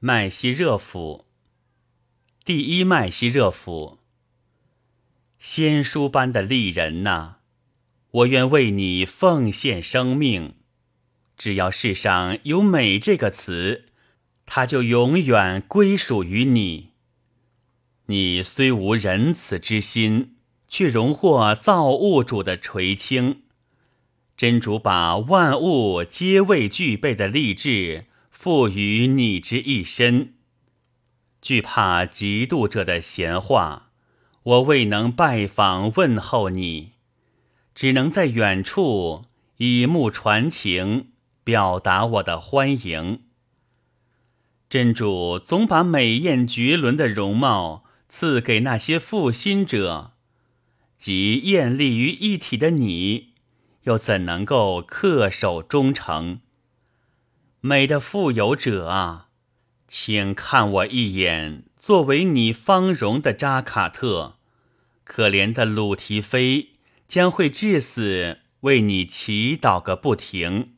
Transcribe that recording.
麦西热甫，第一麦西热甫，仙书般的丽人呐，我愿为你奉献生命。只要世上有美这个词，它就永远归属于你。你虽无仁慈之心，却荣获造物主的垂青。真主把万物皆未具备的励志。赋予你之一身，惧怕嫉妒者的闲话，我未能拜访问候你，只能在远处以目传情，表达我的欢迎。真主总把美艳绝伦的容貌赐给那些负心者，即艳丽于一体的你，又怎能够恪守忠诚？美的富有者啊，请看我一眼。作为你芳容的扎卡特，可怜的鲁提菲将会至死为你祈祷个不停。